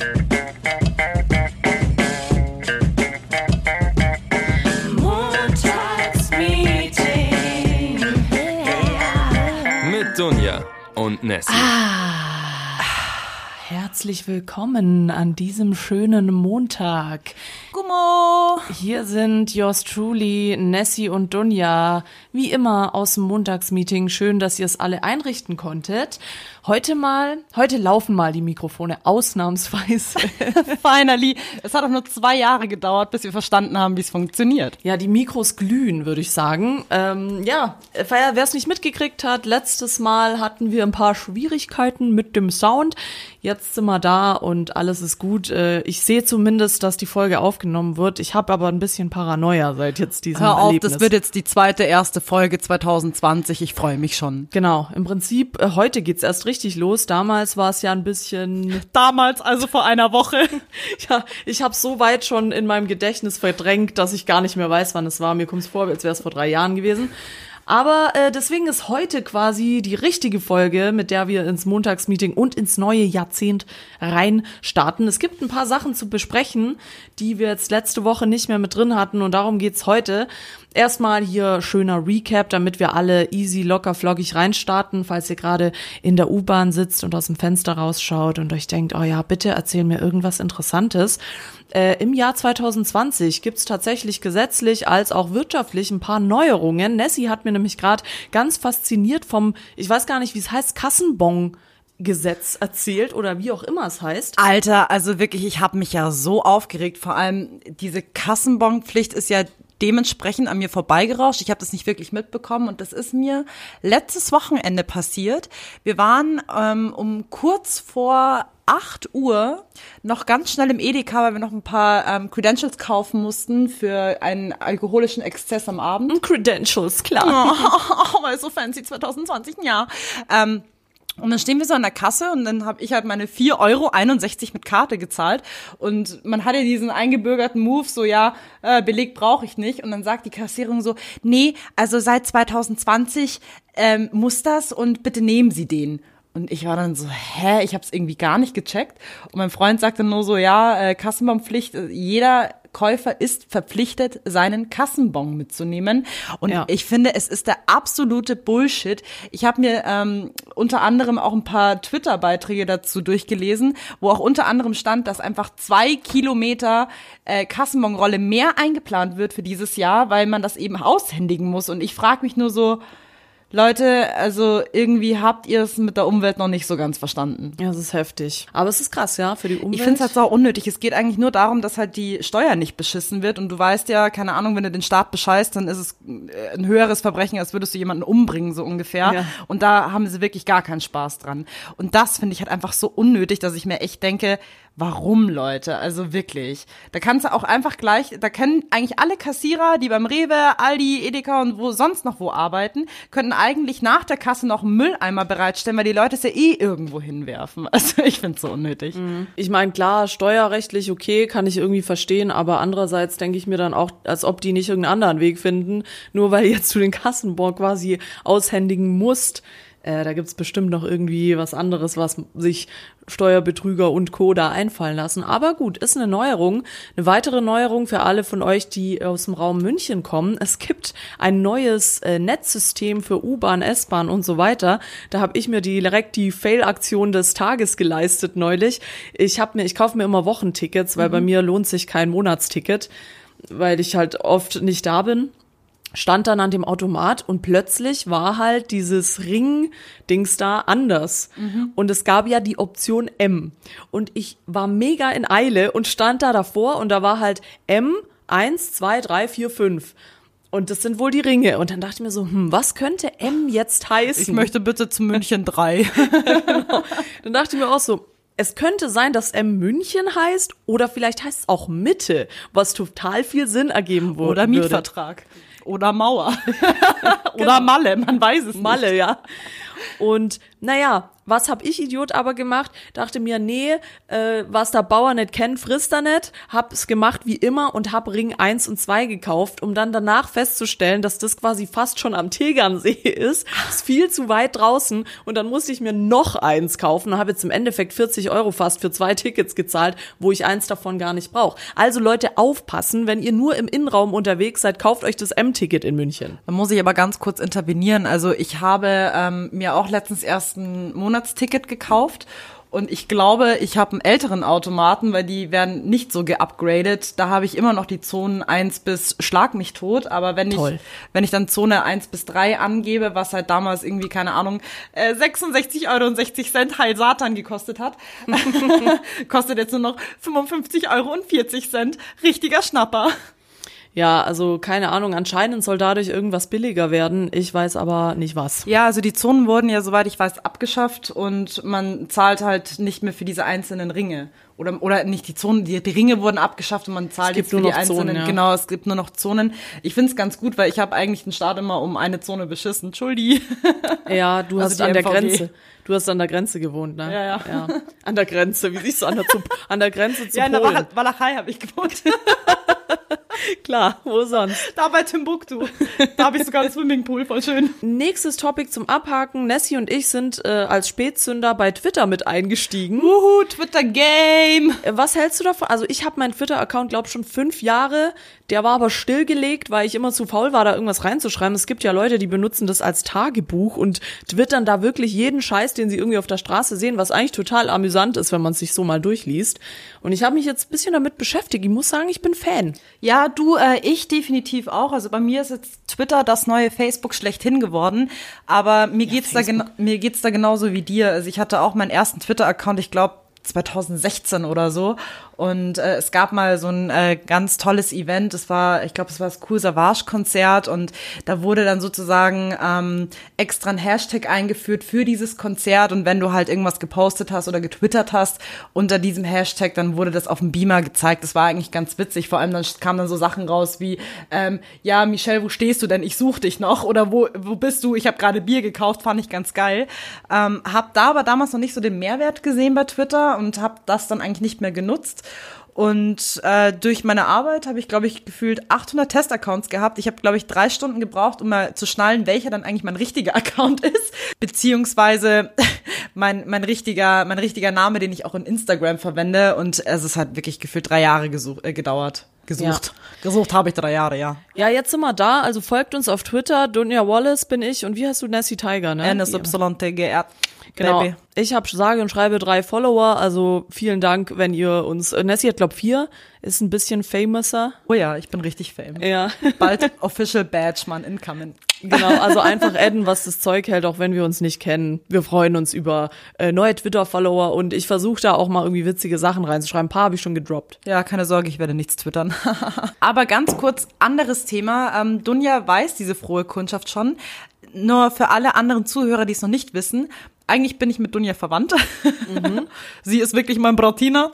Montagsmeeting. Mit Dunja und Nessie. Herzlich willkommen an diesem schönen Montag. Gummo! Hier sind yours truly, Nessie und Dunja. Wie immer aus dem Montagsmeeting. Schön, dass ihr es alle einrichten konntet. Heute mal, heute laufen mal die Mikrofone ausnahmsweise. Finally. Es hat auch nur zwei Jahre gedauert, bis wir verstanden haben, wie es funktioniert. Ja, die Mikros glühen, würde ich sagen. Ähm, ja, wer es nicht mitgekriegt hat, letztes Mal hatten wir ein paar Schwierigkeiten mit dem Sound. Jetzt sind wir da und alles ist gut. Äh, ich sehe zumindest, dass die Folge aufgenommen wird. Ich habe aber ein bisschen Paranoia seit jetzt diesem Hör auf, Erlebnis. das wird jetzt die zweite, erste Folge 2020. Ich freue mich schon. Genau, im Prinzip, äh, heute geht's erst richtig los. Damals war es ja ein bisschen, Damals, also vor einer Woche. ja, ich habe so weit schon in meinem Gedächtnis verdrängt, dass ich gar nicht mehr weiß, wann es war. Mir kommt's vor, als wäre es vor drei Jahren gewesen. Aber äh, deswegen ist heute quasi die richtige Folge, mit der wir ins Montagsmeeting und ins neue Jahrzehnt rein starten. Es gibt ein paar Sachen zu besprechen, die wir jetzt letzte Woche nicht mehr mit drin hatten und darum geht's heute. Erstmal hier schöner Recap, damit wir alle easy, locker, floggig reinstarten, falls ihr gerade in der U-Bahn sitzt und aus dem Fenster rausschaut und euch denkt, oh ja, bitte erzähl mir irgendwas Interessantes. Äh, Im Jahr 2020 gibt's tatsächlich gesetzlich als auch wirtschaftlich ein paar Neuerungen. Nessie hat mir nämlich gerade ganz fasziniert vom, ich weiß gar nicht, wie es heißt, Kassenbon. Gesetz erzählt oder wie auch immer es heißt. Alter, also wirklich, ich habe mich ja so aufgeregt. Vor allem diese Kassenbonpflicht ist ja dementsprechend an mir vorbeigerauscht. Ich habe das nicht wirklich mitbekommen und das ist mir letztes Wochenende passiert. Wir waren ähm, um kurz vor 8 Uhr noch ganz schnell im Edeka, weil wir noch ein paar ähm, Credentials kaufen mussten für einen alkoholischen Exzess am Abend. Credentials, klar. Oh, weil so fancy 2020, ja. Ähm, und dann stehen wir so an der Kasse und dann habe ich halt meine 4,61 Euro mit Karte gezahlt. Und man hat ja diesen eingebürgerten Move, so ja, äh, Beleg brauche ich nicht. Und dann sagt die Kassierung so, nee, also seit 2020 ähm, muss das und bitte nehmen Sie den. Und ich war dann so, hä, ich habe es irgendwie gar nicht gecheckt. Und mein Freund sagte nur so, ja, äh, Kassenbonpflicht, äh, jeder Käufer ist verpflichtet, seinen Kassenbon mitzunehmen. Und Ja. ich finde, es ist der absolute Bullshit. Ich habe mir ähm, unter anderem auch ein paar Twitter-Beiträge dazu durchgelesen, wo auch unter anderem stand, dass einfach zwei Kilometer äh, Kassenbonrolle mehr eingeplant wird für dieses Jahr, weil man das eben aushändigen muss. Und ich frage mich nur so, Leute, also irgendwie habt ihr es mit der Umwelt noch nicht so ganz verstanden. Ja, das ist heftig. Aber es ist krass, ja, für die Umwelt. Ich finde es halt sau unnötig. Es geht eigentlich nur darum, dass halt die Steuer nicht beschissen wird. Und du weißt ja, keine Ahnung, wenn du den Staat bescheißt, dann ist es äh, ein höheres Verbrechen, als würdest du jemanden umbringen, so ungefähr. Ja. Und da haben sie wirklich gar keinen Spaß dran. Und das finde ich halt einfach so unnötig, dass ich mir echt denke, warum, Leute? Also wirklich. Da kannst du auch einfach gleich, da können eigentlich alle Kassierer, die beim Rewe, Aldi, Edeka und wo sonst noch wo arbeiten, könnten eigentlich nach der Kasse noch einen Mülleimer bereitstellen, weil die Leute es ja eh irgendwo hinwerfen. Also ich finde es so unnötig. Ich meine, klar, steuerrechtlich okay, kann ich irgendwie verstehen, aber andererseits denke ich mir dann auch, als ob die nicht irgendeinen anderen Weg finden, nur weil jetzt du den Kassenbon quasi aushändigen musst. Äh, da gibt's bestimmt noch irgendwie was anderes, was sich Steuerbetrüger und Co. da einfallen lassen. Aber gut, ist eine Neuerung. Eine weitere Neuerung für alle von euch, die aus dem Raum München kommen. Es gibt ein neues äh, Netzsystem für U-Bahn, S-Bahn und so weiter. Da habe ich mir direkt die Fail-Aktion des Tages geleistet neulich. Ich habe mir, ich kaufe mir immer Wochentickets, weil bei mir lohnt sich kein Monatsticket, weil ich halt oft nicht da bin stand dann an dem Automat und plötzlich war halt dieses Ring-Dings da anders. Und es gab ja die Option M. Und ich war mega in Eile und stand da davor und da war halt M, eins, zwei, drei, vier, fünf. Und das sind wohl die Ringe. Und dann dachte ich mir so, hm, was könnte M jetzt heißen? Ich möchte bitte zu München 3. Dann dachte ich mir auch so, es könnte sein, dass M München heißt oder vielleicht heißt es auch Mitte, was total viel Sinn ergeben wurde. Oder Mietvertrag. Oder Mauer. Oder Malle, man weiß es Malle, ja. Und naja, Was hab ich Idiot aber gemacht? Dachte mir, nee, äh, was der Bauer nicht kennt, frisst er nicht. Hab's gemacht wie immer und hab Ring 1 und 2 gekauft, um dann danach festzustellen, dass das quasi fast schon am Tegernsee ist. Ist viel zu weit draußen und dann musste ich mir noch eins kaufen und habe jetzt im Endeffekt 40 Euro fast für zwei Tickets gezahlt, wo ich eins davon gar nicht brauche. Also Leute, aufpassen, wenn ihr nur im Innenraum unterwegs seid, kauft euch das M-Ticket in München. Da muss ich aber ganz kurz intervenieren. Also ich habe ähm, mir auch letztens erst ein Monatsticket gekauft und ich glaube, ich habe einen älteren Automaten, weil die werden nicht so geupgradet. Da habe ich immer noch die Zonen 1 bis Schlag mich tot. Aber wenn Toll. ich, wenn ich dann Zone 1 bis 3 angebe, was halt damals irgendwie, keine Ahnung, äh, 66 Euro und 60 Cent Heil Satan gekostet hat, kostet jetzt nur noch 55 Euro und 40 Cent. Richtiger Schnapper. Ja, also keine Ahnung, anscheinend soll dadurch irgendwas billiger werden. Ich weiß aber nicht was. Ja, also die Zonen wurden ja, soweit ich weiß, abgeschafft und man zahlt halt nicht mehr für diese einzelnen Ringe. Oder, oder nicht die Zonen, die, die Ringe wurden abgeschafft und man zahlt jetzt für nur die noch Zonen, einzelnen. ja. Genau, es gibt nur noch Zonen. Ich find's ganz gut, weil ich habe eigentlich den Start immer um eine Zone beschissen. Entschuldi. Ja, du Also hast an der MVG. Grenze. Du hast an der Grenze gewohnt, ne? Ja, ja. An der Grenze, wie siehst du an der, zu, an der Grenze zu Ja, in der Polen? Wal- Walachei habe ich gewohnt. Klar, wo sonst? da bei Timbuktu. Da habe ich sogar einen Swimmingpool, voll schön. Nächstes Topic zum Abhaken. Nessie und ich sind äh, als Spätzünder bei Twitter mit eingestiegen. Wuhu, Twitter Game. Äh, Was hältst du davon? Also ich habe meinen Twitter-Account, glaube schon fünf Jahre. Der war aber stillgelegt, weil ich immer zu faul war, da irgendwas reinzuschreiben. Es gibt ja Leute, die benutzen das als Tagebuch und twittern da wirklich jeden Scheiß, den sie irgendwie auf der Straße sehen, was eigentlich total amüsant ist, wenn man es sich so mal durchliest. Und ich habe mich jetzt ein bisschen damit beschäftigt. Ich muss sagen, ich bin Fan. Ja, du, äh, ich definitiv auch. Also bei mir ist jetzt Twitter das neue Facebook schlechthin geworden. Aber mir geht's da genau, mir geht's da genauso wie dir. Also ich hatte auch meinen ersten Twitter-Account, ich glaube 2016 oder so. Und äh, es gab mal so ein äh, ganz tolles Event. Es war, ich glaube, es war das Cool Savage Konzert und da wurde dann sozusagen ähm, extra ein Hashtag eingeführt für dieses Konzert. Und wenn du halt irgendwas gepostet hast oder getwittert hast unter diesem Hashtag, dann wurde das auf dem Beamer gezeigt. Das war eigentlich ganz witzig. Vor allem dann kamen dann so Sachen raus wie, ähm, ja, Michelle, wo stehst du denn? Ich such dich noch. Oder wo, wo bist du? Ich habe gerade Bier gekauft, fand ich ganz geil. Ähm, hab da aber damals noch nicht so den Mehrwert gesehen bei Twitter und hab das dann eigentlich nicht mehr genutzt. Und äh, durch meine Arbeit habe ich, glaube ich, gefühlt 800 Testaccounts gehabt. Ich habe, glaube ich, drei Stunden gebraucht, um mal zu schnallen, welcher dann eigentlich mein richtiger Account ist. Beziehungsweise mein, mein, richtiger, mein richtiger Name, den ich auch in Instagram verwende. Und es ist halt wirklich gefühlt drei Jahre gesucht, äh, gedauert. Gesucht. Gesucht habe ich drei Jahre, ja. Ja, jetzt sind wir da. Also folgt uns auf Twitter. Dunja Wallace bin ich. Und wie heißt du? Nessie Tiger, ne? NSYTGR. Genau. Baby. Ich habe sage und schreibe drei Follower, also vielen Dank, wenn ihr uns. Äh, Nessie hat glaub vier, ist ein bisschen famouser. Oh ja, ich bin richtig fame. Ja, Bald Official Badge, Mann, incoming. genau. Also einfach adden, was das Zeug hält, auch wenn wir uns nicht kennen. Wir freuen uns über äh, neue Twitter-Follower und ich versuche da auch mal irgendwie witzige Sachen reinzuschreiben. Ein paar habe ich schon gedroppt. Ja, keine Sorge, ich werde nichts twittern. Aber ganz kurz, anderes Thema. Ähm, Dunja weiß diese frohe Kundschaft schon. Nur für alle anderen Zuhörer, die es noch nicht wissen, eigentlich bin ich mit Dunja verwandt. Sie ist wirklich mein Brautiner.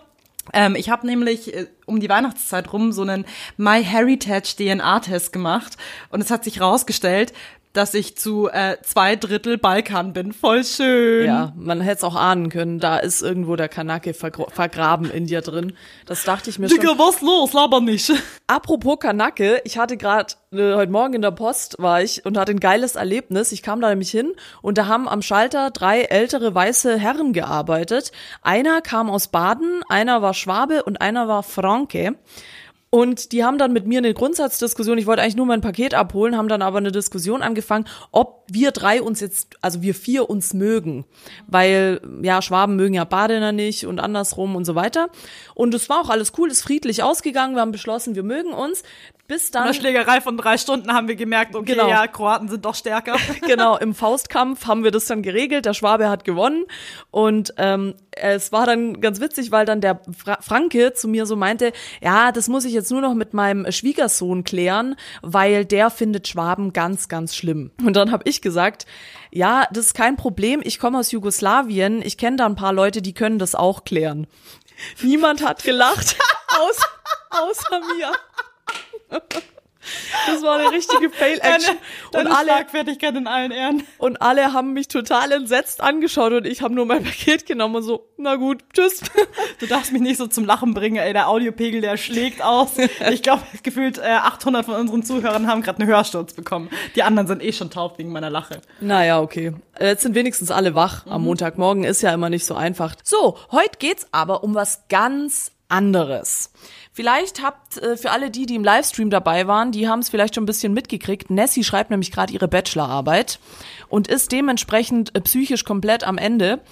Ähm, ich habe nämlich äh, um die Weihnachtszeit rum so einen MyHeritage DNA-Test gemacht und es hat sich rausgestellt, dass ich zu äh, zwei Drittel Balkan bin. Voll schön. Ja, man hätte es auch ahnen können. Da ist irgendwo der Kanake vergraben in dir drin. Das dachte ich mir schon. Digga, was los? Laber nicht. Apropos Kanake, ich hatte gerade äh, heute Morgen in der Post war ich und hatte ein geiles Erlebnis. Ich kam da nämlich hin und da haben am Schalter drei ältere weiße Herren gearbeitet. Einer kam aus Baden, einer war Schwabe und einer war Franke. Und die haben dann mit mir eine Grundsatzdiskussion, ich wollte eigentlich nur mein Paket abholen, haben dann aber eine Diskussion angefangen, ob wir drei uns jetzt, also wir vier uns mögen. Weil, ja, Schwaben mögen ja Badener nicht und andersrum und so weiter. Und es war auch alles cool, ist friedlich ausgegangen, wir haben beschlossen, wir mögen uns. Bis dann, Schlägerei von drei Stunden haben wir gemerkt, okay, Genau. ja, Kroaten sind doch stärker. genau, im Faustkampf haben wir das dann geregelt. Der Schwabe hat gewonnen. Und ähm, es war dann ganz witzig, weil dann der Fra Franke zu mir so meinte, ja, das muss ich jetzt nur noch mit meinem Schwiegersohn klären, weil der findet Schwaben ganz, ganz schlimm. Und dann habe ich gesagt, ja, das ist kein Problem. Ich komme aus Jugoslawien. Ich kenne da ein paar Leute, die können das auch klären. Niemand hat gelacht, außer, außer mir. Das war eine richtige Fail-Action. Und alle, Schlagfertigkeit in allen Ehren. und alle haben mich total entsetzt angeschaut und ich habe nur mein Paket genommen und so, na gut, tschüss. Du darfst mich nicht so zum Lachen bringen, ey. Der Audiopegel, der schlägt aus. Ich glaube, gefühlt äh, 800 von unseren Zuhörern haben gerade einen Hörsturz bekommen. Die anderen sind eh schon taub wegen meiner Lache. Naja, okay. Jetzt sind wenigstens alle wach. Am Montagmorgen ist ja immer nicht so einfach. So, heute geht's aber um was ganz anderes. Vielleicht habt äh, für alle die, die im Livestream dabei waren, die haben es vielleicht schon ein bisschen mitgekriegt. Nessie schreibt nämlich gerade ihre Bachelorarbeit und ist dementsprechend äh, psychisch komplett am Ende.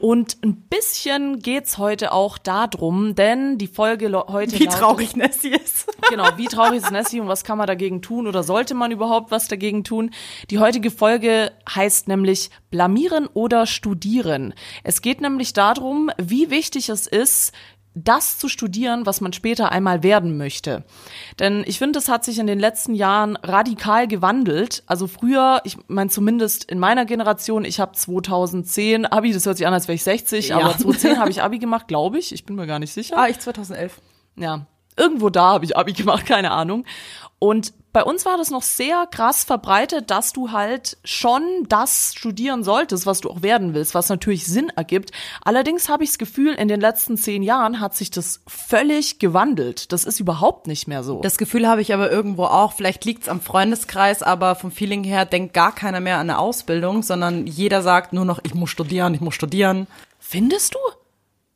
Und ein bisschen geht's heute auch darum, denn die Folge heute Wie traurig Nessie ist. Genau, wie traurig ist Nessie und was kann man dagegen tun oder sollte man überhaupt was dagegen tun? Die heutige Folge heißt nämlich Blamieren oder Studieren. Es geht nämlich darum, wie wichtig es ist, das zu studieren, was man später einmal werden möchte. Denn ich finde, es hat sich in den letzten Jahren radikal gewandelt. Also früher, ich meine zumindest in meiner Generation, ich habe 2010 Abi, das hört sich an, als wäre ich 60, Ja. aber 2010 habe ich Abi gemacht, glaube ich. Ich bin mir gar nicht sicher. Ah, ich 2011. Ja, irgendwo da habe ich Abi gemacht, keine Ahnung. Und bei uns war das noch sehr krass verbreitet, dass du halt schon das studieren solltest, was du auch werden willst, was natürlich Sinn ergibt. Allerdings habe ich das Gefühl, in den letzten zehn Jahren hat sich das völlig gewandelt. Das ist überhaupt nicht mehr so. Das Gefühl habe ich aber irgendwo auch. Vielleicht liegt's am Freundeskreis, aber vom Feeling her denkt gar keiner mehr an eine Ausbildung, sondern jeder sagt nur noch, ich muss studieren, ich muss studieren. Findest du?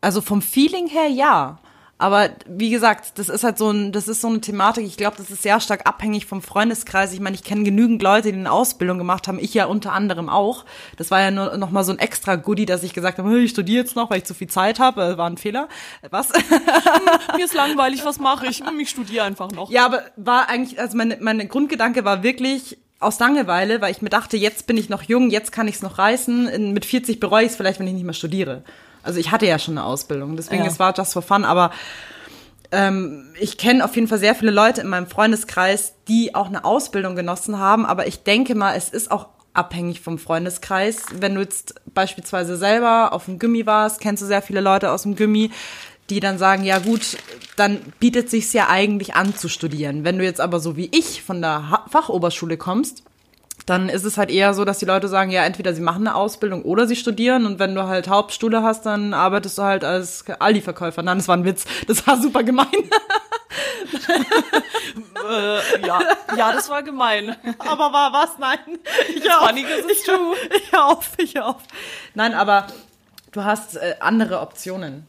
Also vom Feeling her ja. Aber wie gesagt, das ist halt so ein, das ist so eine Thematik. Ich glaube, das ist sehr stark abhängig vom Freundeskreis. Ich meine, ich kenne genügend Leute, die eine Ausbildung gemacht haben. Ich ja unter anderem auch. Das war ja nur noch mal so ein extra Goodie, dass ich gesagt habe, "Hm, ich studiere jetzt noch, weil ich zu viel Zeit habe. Äh, War ein Fehler. Was? Mir ist langweilig, was mache ich? Hm, Ich studiere einfach noch. Ja, aber war eigentlich, also meine, meine Grundgedanke war wirklich aus Langeweile, weil ich mir dachte, jetzt bin ich noch jung, jetzt kann ich es noch reißen. Mit 40 bereue ich es vielleicht, wenn ich nicht mehr studiere. Also ich hatte ja schon eine Ausbildung, deswegen Ja. es war just for fun, aber ähm, ich kenne auf jeden Fall sehr viele Leute in meinem Freundeskreis, die auch eine Ausbildung genossen haben, aber ich denke mal, es ist auch abhängig vom Freundeskreis. Wenn du jetzt beispielsweise selber auf dem Gimmi warst, kennst du sehr viele Leute aus dem Gimmi, die dann sagen, ja gut, dann bietet sich's ja eigentlich an zu studieren. Wenn du jetzt aber so wie ich von der ha Fachoberschule kommst, dann ist es halt eher so, dass die Leute sagen, ja, entweder sie machen eine Ausbildung oder sie studieren und wenn du halt Hauptschule hast, dann arbeitest du halt als Aldi-Verkäufer. Nein, das war ein Witz. Das war super gemein. Äh, ja. ja, das war gemein. aber war was? Nein. Ich hör auf. funny 'cause it's Ich hör- Ich hör auf, ich hör auf. Nein, aber du hast äh, andere Optionen.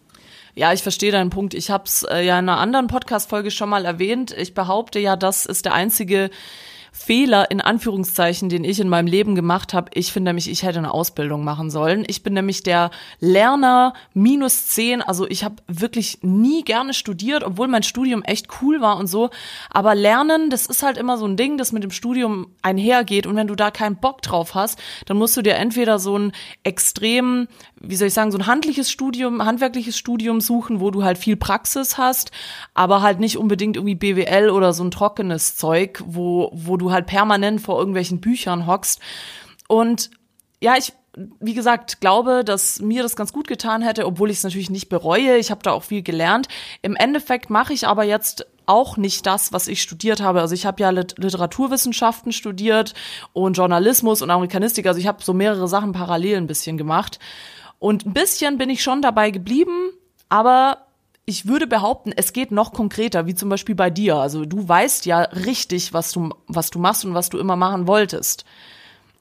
Ja, ich verstehe deinen Punkt. Ich habe es äh, ja in einer anderen Podcast-Folge schon mal erwähnt. Ich behaupte ja, das ist der einzige Fehler in Anführungszeichen, den ich in meinem Leben gemacht habe. Ich finde nämlich, ich hätte eine Ausbildung machen sollen. Ich bin nämlich der Lerner minus zehn. Also ich habe wirklich nie gerne studiert, obwohl mein Studium echt cool war und so. Aber Lernen, das ist halt immer so ein Ding, das mit dem Studium einhergeht. Und wenn du da keinen Bock drauf hast, dann musst du dir entweder so ein extrem, wie soll ich sagen, so ein handliches Studium, handwerkliches Studium suchen, wo du halt viel Praxis hast, aber halt nicht unbedingt irgendwie BWL oder so ein trockenes Zeug, wo, wo du halt permanent vor irgendwelchen Büchern hockst. Und ja, ich, wie gesagt, glaube, dass mir das ganz gut getan hätte, obwohl ich es natürlich nicht bereue. Ich habe da auch viel gelernt. Im Endeffekt mache ich aber jetzt auch nicht das, was ich studiert habe. Also ich habe ja Lit Literaturwissenschaften studiert und Journalismus und Amerikanistik. Also ich habe so mehrere Sachen parallel ein bisschen gemacht. Und ein bisschen bin ich schon dabei geblieben, aber ich würde behaupten, es geht noch konkreter, wie zum Beispiel bei dir. Also du weißt ja richtig, was du, was du machst und was du immer machen wolltest.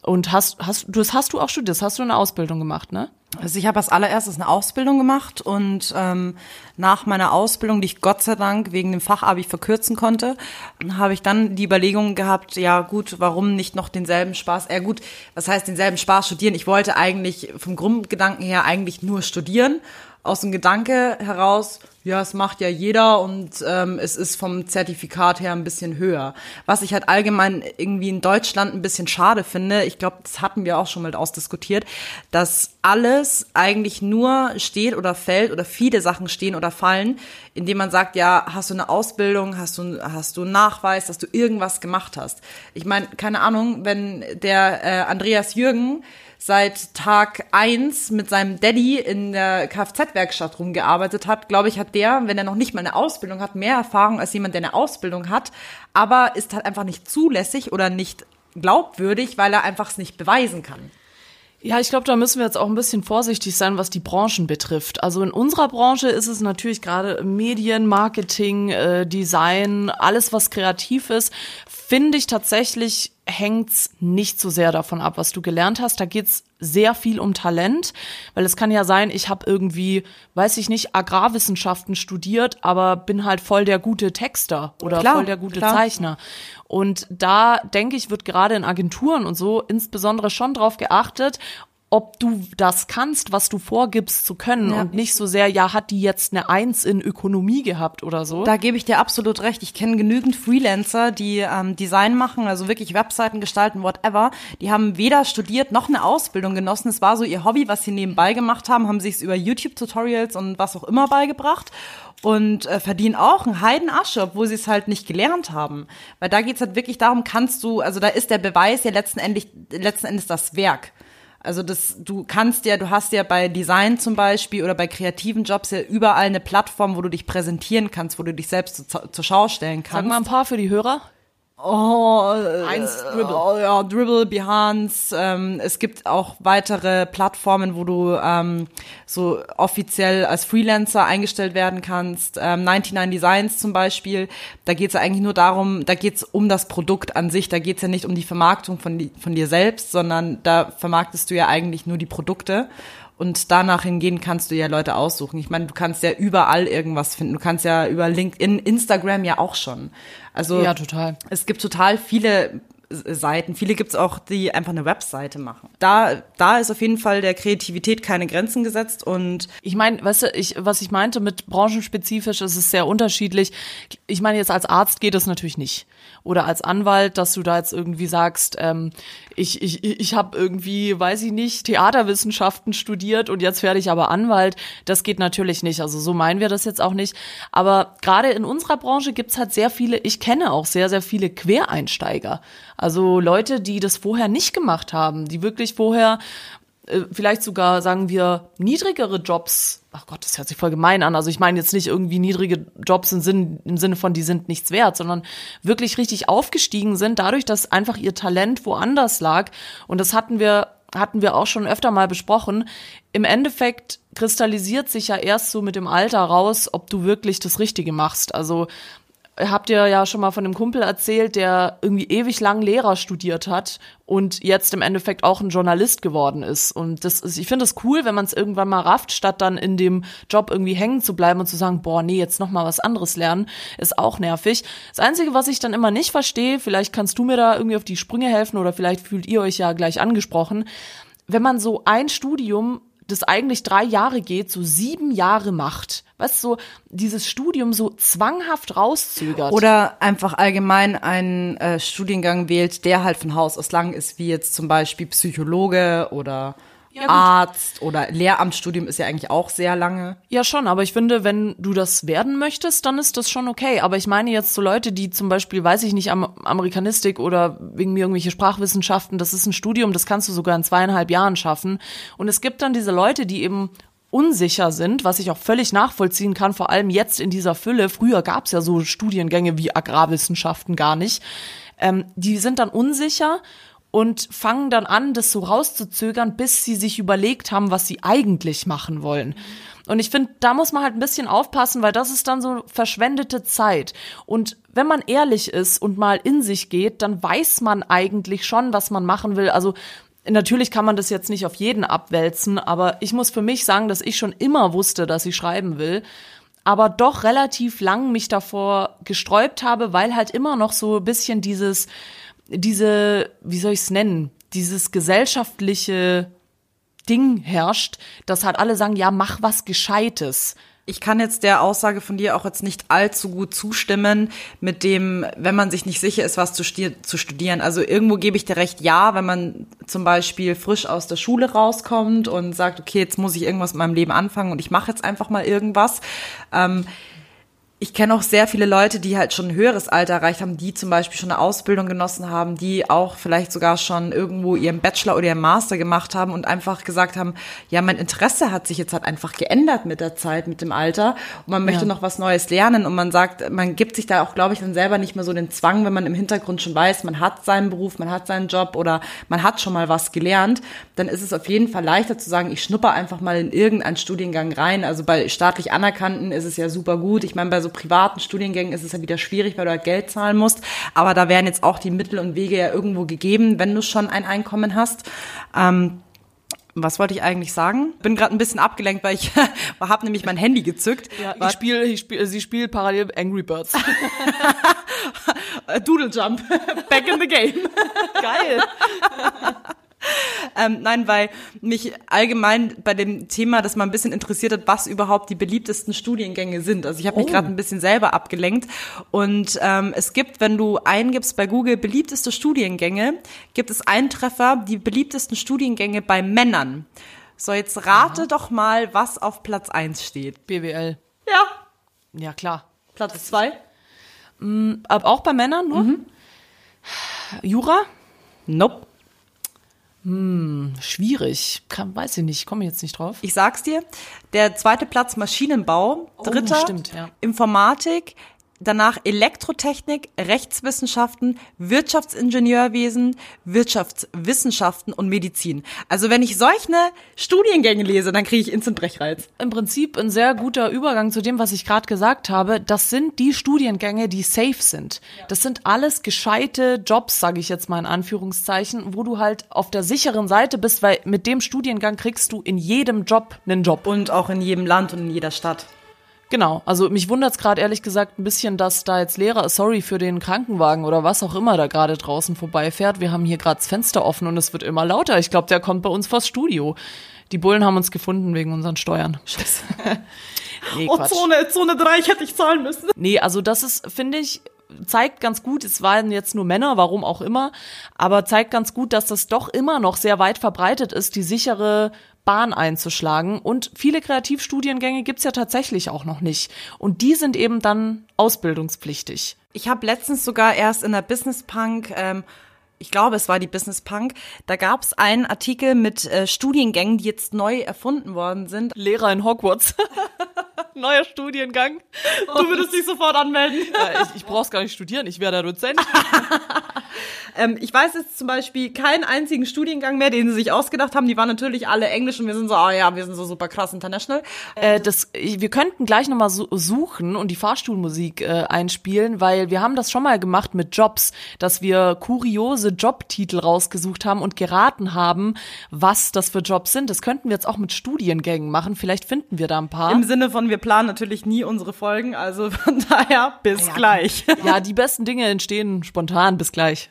Und hast, hast, du, das hast du auch studiert, das hast du eine Ausbildung gemacht, ne? Also ich habe als allererstes eine Ausbildung gemacht und ähm, nach meiner Ausbildung, die ich Gott sei Dank wegen dem Fachabi verkürzen konnte, habe ich dann die Überlegung gehabt, ja gut, warum nicht noch denselben Spaß, ja gut, was heißt denselben Spaß studieren? Ich wollte eigentlich vom Grundgedanken her eigentlich nur studieren, aus dem Gedanke heraus, ja, es macht ja jeder und ähm, es ist vom Zertifikat her ein bisschen höher. Was ich halt allgemein irgendwie in Deutschland ein bisschen schade finde, ich glaube, das hatten wir auch schon mal ausdiskutiert, dass alles eigentlich nur steht oder fällt oder viele Sachen stehen oder fallen, indem man sagt, ja, hast du eine Ausbildung, hast du, hast du einen Nachweis, dass du irgendwas gemacht hast. Ich meine, keine Ahnung, wenn der äh, Andreas Jürgen seit Tag eins mit seinem Daddy in der Kfz-Werkstatt rumgearbeitet hat, glaube ich, hat der, wenn er noch nicht mal eine Ausbildung hat, mehr Erfahrung als jemand, der eine Ausbildung hat, aber ist halt einfach nicht zulässig oder nicht glaubwürdig, weil er einfach es nicht beweisen kann. Ja, ich glaube, da müssen wir jetzt auch ein bisschen vorsichtig sein, was die Branchen betrifft. Also in unserer Branche ist es natürlich gerade Medien, Marketing, äh, Design, alles was kreativ ist, finde ich tatsächlich hängt's nicht so sehr davon ab, was du gelernt hast. Da geht's sehr viel um Talent, weil es kann ja sein, ich habe irgendwie, weiß ich nicht, Agrarwissenschaften studiert, aber bin halt voll der gute Texter oder Klar, voll der gute klar. Zeichner. Und da denke ich, wird gerade in Agenturen und so insbesondere schon drauf geachtet, ob du das kannst, was du vorgibst zu können Ja. und nicht so sehr, ja, hat die jetzt eine Eins in Ökonomie gehabt oder so. Da gebe ich dir absolut recht. Ich kenne genügend Freelancer, die ähm, Design machen, also wirklich Webseiten gestalten, whatever. Die haben weder studiert noch eine Ausbildung genossen. Es war so ihr Hobby, was sie nebenbei gemacht haben, haben sich über YouTube-Tutorials und was auch immer beigebracht und äh, verdienen auch einen Heidenasche, obwohl sie es halt nicht gelernt haben. Weil da geht's halt wirklich darum, kannst du, also da ist der Beweis ja letzten Endes, letzten Endes das Werk. Also das, du kannst ja, du hast ja bei Design zum Beispiel oder bei kreativen Jobs ja überall eine Plattform, wo du dich präsentieren kannst, wo du dich selbst zu, zur Schau stellen Sag kannst. mal ein paar für die Hörer. Oh, äh, Eins, Dribble. Oh, ja, Dribble, Behance. Ähm, es gibt auch weitere Plattformen, wo du ähm, so offiziell als Freelancer eingestellt werden kannst. Ähm, 99 Designs zum Beispiel. Da geht es ja eigentlich nur darum, da geht es um das Produkt an sich. Da geht es ja nicht um die Vermarktung von, die, von dir selbst, sondern da vermarktest du ja eigentlich nur die Produkte. Und danach hingehen kannst du ja Leute aussuchen. Ich meine, du kannst ja überall irgendwas finden. Du kannst ja über LinkedIn, Instagram ja auch schon. Also Ja, total. es gibt total viele äh, Seiten. Viele gibt's auch, die einfach eine Webseite machen. Da, da ist auf jeden Fall der Kreativität keine Grenzen gesetzt und Ich meine, weißt du, ich, was ich meinte mit branchenspezifisch, ist es sehr unterschiedlich. Ich meine, jetzt als Arzt geht das natürlich nicht. Oder als Anwalt, dass du da jetzt irgendwie sagst, ähm, ich, ich, ich habe irgendwie, weiß ich nicht, Theaterwissenschaften studiert und jetzt werde ich aber Anwalt. Das geht natürlich nicht. Also so meinen wir das jetzt auch nicht. Aber gerade in unserer Branche gibt's halt sehr viele, ich kenne auch sehr, sehr viele Quereinsteiger. Also Leute, die das vorher nicht gemacht haben, die wirklich vorher vielleicht sogar, sagen wir, niedrigere Jobs, ach Gott, das hört sich voll gemein an, also ich meine jetzt nicht irgendwie niedrige Jobs im, Sinn, im Sinne von, die sind nichts wert, sondern wirklich richtig aufgestiegen sind, dadurch, dass einfach ihr Talent woanders lag. Und das hatten wir, hatten wir auch schon öfter mal besprochen. Im Endeffekt kristallisiert sich ja erst so mit dem Alter raus, ob du wirklich das Richtige machst. Also habt ihr ja schon mal von einem Kumpel erzählt, der irgendwie ewig lang Lehrer studiert hat und jetzt im Endeffekt auch ein Journalist geworden ist. Und das ist, ich finde es cool, wenn man es irgendwann mal rafft, statt dann in dem Job irgendwie hängen zu bleiben und zu sagen, boah, nee, jetzt noch mal was anderes lernen, ist auch nervig. Das Einzige, was ich dann immer nicht verstehe, vielleicht kannst du mir da irgendwie auf die Sprünge helfen oder vielleicht fühlt ihr euch ja gleich angesprochen, wenn man so ein Studium das eigentlich drei Jahre geht, so sieben Jahre macht. Weißt du, so dieses Studium so zwanghaft rauszögert. oder einfach allgemein einen äh, Studiengang wählt, der halt von Haus aus lang ist, wie jetzt zum Beispiel Psychologe oder gut. Arzt oder Lehramtsstudium ist ja eigentlich auch sehr lange. Ja, schon, aber ich finde, wenn du das werden möchtest, dann ist das schon okay. Aber ich meine jetzt so Leute, die zum Beispiel, weiß ich nicht, am Amerikanistik oder wegen mir irgendwelche Sprachwissenschaften, das ist ein Studium, das kannst du sogar in zweieinhalb Jahren schaffen. Und es gibt dann diese Leute, die eben unsicher sind, was ich auch völlig nachvollziehen kann, vor allem jetzt in dieser Fülle. Früher gab es ja so Studiengänge wie Agrarwissenschaften gar nicht. Ähm, die sind dann unsicher und fangen dann an, das so rauszuzögern, bis sie sich überlegt haben, was sie eigentlich machen wollen. Und ich finde, da muss man halt ein bisschen aufpassen, weil das ist dann so verschwendete Zeit. Und wenn man ehrlich ist und mal in sich geht, dann weiß man eigentlich schon, was man machen will. Also natürlich kann man das jetzt nicht auf jeden abwälzen, aber ich muss für mich sagen, dass ich schon immer wusste, dass ich schreiben will aber doch relativ lang mich davor gesträubt habe, weil halt immer noch so ein bisschen dieses, diese, wie soll ich es nennen, dieses gesellschaftliche Ding herrscht, dass halt alle sagen, ja, mach was Gescheites. Ich kann jetzt der Aussage von dir auch jetzt nicht allzu gut zustimmen, mit dem, wenn man sich nicht sicher ist, was zu, zu studieren. Also irgendwo gebe ich dir recht, ja, wenn man zum Beispiel frisch aus der Schule rauskommt und sagt, okay, jetzt muss ich irgendwas in meinem Leben anfangen und ich mache jetzt einfach mal irgendwas. Ähm, ich kenne auch sehr viele Leute, die halt schon ein höheres Alter erreicht haben, die zum Beispiel schon eine Ausbildung genossen haben, die auch vielleicht sogar schon irgendwo ihren Bachelor oder ihren Master gemacht haben und einfach gesagt haben, ja, mein Interesse hat sich jetzt halt einfach geändert mit der Zeit, mit dem Alter und man möchte Ja. noch was Neues lernen und man sagt, man gibt sich da auch, glaube ich, dann selber nicht mehr so den Zwang, wenn man im Hintergrund schon weiß, man hat seinen Beruf, man hat seinen Job oder man hat schon mal was gelernt, dann ist es auf jeden Fall leichter zu sagen, ich schnupper einfach mal in irgendeinen Studiengang rein. Also bei staatlich anerkannten ist es ja super gut. Ich meine, bei so privaten Studiengängen ist es ja wieder schwierig, weil du halt Geld zahlen musst. Aber da wären jetzt auch die Mittel und Wege ja irgendwo gegeben, wenn du schon ein Einkommen hast. Ähm, was wollte ich eigentlich sagen? Bin gerade ein bisschen abgelenkt, weil ich habe nämlich mein Handy gezückt. Ja, ich spiele, ich spiel, sie spielt parallel Angry Birds. Äh, Doodle Jump. Back in the game. Geil. Ähm, nein, weil mich allgemein bei dem Thema, das mal ein bisschen interessiert hat, was überhaupt die beliebtesten Studiengänge sind. Also ich habe mich Oh. gerade ein bisschen selber abgelenkt. Und ähm, es gibt, wenn du eingibst bei Google beliebteste Studiengänge, gibt es einen Treffer, die beliebtesten Studiengänge bei Männern. So, jetzt rate doch mal, was auf Platz eins steht. BWL. Ja. Ja, klar. Platz zwei? Aber auch bei Männern nur? Jura? Nope. Schwierig. Kann, weiß ich nicht, komme jetzt nicht drauf. Ich sag's dir, der zweite Platz Maschinenbau, dritter stimmt, ja. Informatik, danach Elektrotechnik, Rechtswissenschaften, Wirtschaftsingenieurwesen, Wirtschaftswissenschaften und Medizin. Also wenn ich solche Studiengänge lese, dann kriege ich instant Brechreiz. Im Prinzip ein sehr guter Übergang zu dem, was ich gerade gesagt habe. Das sind die Studiengänge, die safe sind. Das sind alles gescheite Jobs, sage ich jetzt mal in Anführungszeichen, wo du halt auf der sicheren Seite bist, weil mit dem Studiengang kriegst du in jedem Job einen Job. Und auch in jedem Land und in jeder Stadt. Genau, also mich wundert's gerade ehrlich gesagt ein bisschen, dass da jetzt Lehrer, sorry für den Krankenwagen oder was auch immer da gerade draußen vorbeifährt. Wir haben hier gerade das Fenster offen und es wird immer lauter. Ich glaube, der kommt bei uns vors Studio. Die Bullen haben uns gefunden wegen unseren Steuern. Scheiße. nee, Quatsch. Zone, Zone 3 hätte ich zahlen müssen. Nee, also das ist, finde ich, zeigt ganz gut, es waren jetzt nur Männer, warum auch immer, aber zeigt ganz gut, dass das doch immer noch sehr weit verbreitet ist, die sichere Bahn einzuschlagen. Und viele Kreativstudiengänge gibt's ja tatsächlich auch noch nicht. Und die sind eben dann ausbildungspflichtig. Ich habe letztens sogar erst in der Business Punk, ähm, ich glaube, es war die Business Punk, da gab es einen Artikel mit äh, Studiengängen, die jetzt neu erfunden worden sind. Lehrer in Hogwarts. Neuer Studiengang. Du würdest dich sofort anmelden. Ja, ich ich brauch's gar nicht studieren, ich wäre der Dozent. Ähm, ich weiß jetzt zum Beispiel keinen einzigen Studiengang mehr, den sie sich ausgedacht haben. Die waren natürlich alle Englisch und wir sind so, ah ja, wir sind so super krass international. Äh, das, wir könnten gleich nochmal su suchen und die Fahrstuhlmusik äh, einspielen, weil wir haben das schon mal gemacht mit Jobs, dass wir kuriose Jobtitel rausgesucht haben und geraten haben, was das für Jobs sind. Das könnten wir jetzt auch mit Studiengängen machen. Vielleicht finden wir da ein paar. Im Sinne von, wir planen natürlich nie unsere Folgen, also von daher bis gleich. ja, die besten Dinge entstehen spontan. Bis gleich.